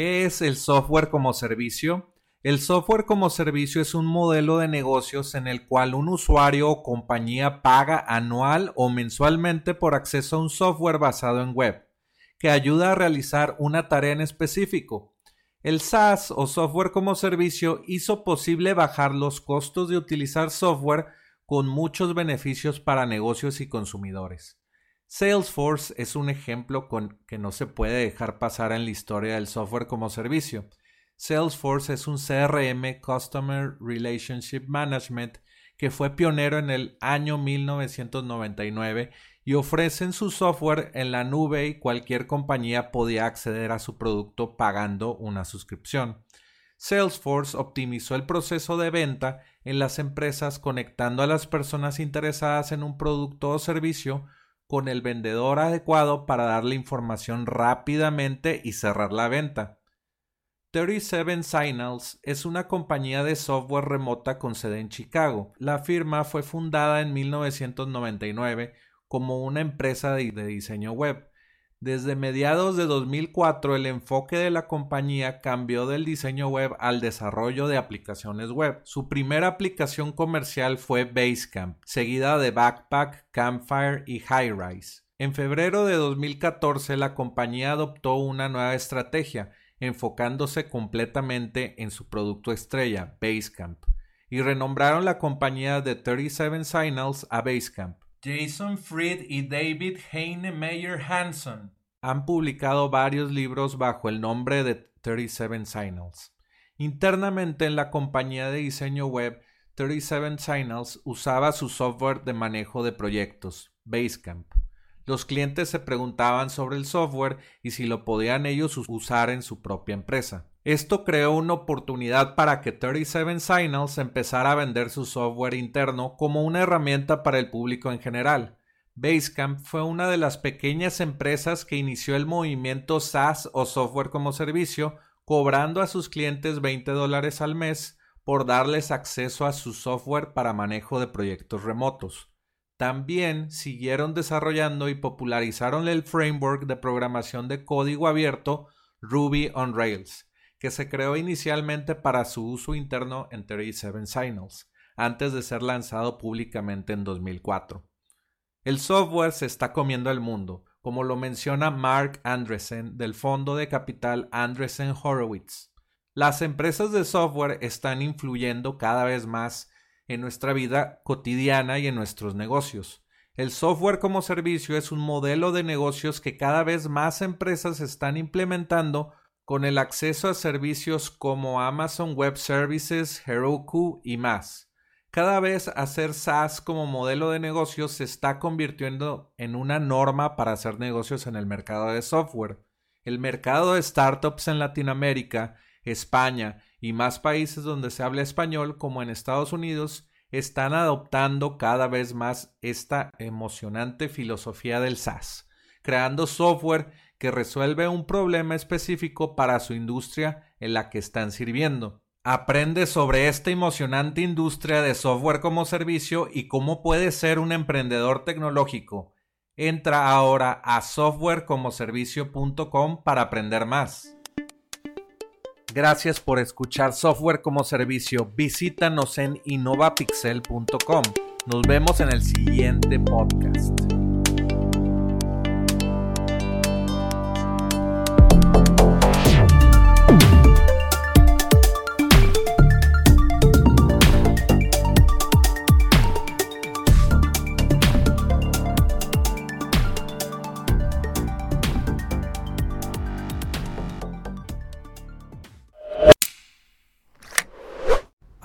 ¿Qué es el software como servicio? El software como servicio es un modelo de negocios en el cual un usuario o compañía paga anual o mensualmente por acceso a un software basado en web, que ayuda a realizar una tarea en específico. El SaaS o software como servicio hizo posible bajar los costos de utilizar software con muchos beneficios para negocios y consumidores. Salesforce es un ejemplo con que no se puede dejar pasar en la historia del software como servicio. Salesforce es un CRM Customer Relationship Management que fue pionero en el año 1999 y ofrecen su software en la nube y cualquier compañía podía acceder a su producto pagando una suscripción. Salesforce optimizó el proceso de venta en las empresas conectando a las personas interesadas en un producto o servicio con el vendedor adecuado para darle información rápidamente y cerrar la venta. 37 Signals es una compañía de software remota con sede en Chicago. La firma fue fundada en 1999 como una empresa de diseño web. Desde mediados de 2004 el enfoque de la compañía cambió del diseño web al desarrollo de aplicaciones web. Su primera aplicación comercial fue Basecamp, seguida de Backpack, Campfire y Highrise. En febrero de 2014 la compañía adoptó una nueva estrategia, enfocándose completamente en su producto estrella, Basecamp, y renombraron la compañía de 37 Signals a Basecamp. Jason Fried y David Heine Meyer Hanson han publicado varios libros bajo el nombre de 37 Signals. Internamente en la compañía de diseño web 37 Signals usaba su software de manejo de proyectos, Basecamp. Los clientes se preguntaban sobre el software y si lo podían ellos usar en su propia empresa. Esto creó una oportunidad para que 37 Signals empezara a vender su software interno como una herramienta para el público en general. Basecamp fue una de las pequeñas empresas que inició el movimiento SaaS o software como servicio, cobrando a sus clientes 20 dólares al mes por darles acceso a su software para manejo de proyectos remotos. También siguieron desarrollando y popularizaron el framework de programación de código abierto Ruby on Rails, que se creó inicialmente para su uso interno en 37 Signals, antes de ser lanzado públicamente en 2004. El software se está comiendo el mundo, como lo menciona Mark Andresen del fondo de capital Andresen Horowitz. Las empresas de software están influyendo cada vez más en nuestra vida cotidiana y en nuestros negocios. El software como servicio es un modelo de negocios que cada vez más empresas están implementando con el acceso a servicios como Amazon Web Services, Heroku y más. Cada vez hacer SaaS como modelo de negocios se está convirtiendo en una norma para hacer negocios en el mercado de software. El mercado de startups en Latinoamérica España y más países donde se habla español como en Estados Unidos están adoptando cada vez más esta emocionante filosofía del SaaS, creando software que resuelve un problema específico para su industria en la que están sirviendo. Aprende sobre esta emocionante industria de software como servicio y cómo puedes ser un emprendedor tecnológico. Entra ahora a softwarecomoservicio.com para aprender más. Gracias por escuchar Software como Servicio. Visítanos en innovapixel.com. Nos vemos en el siguiente podcast.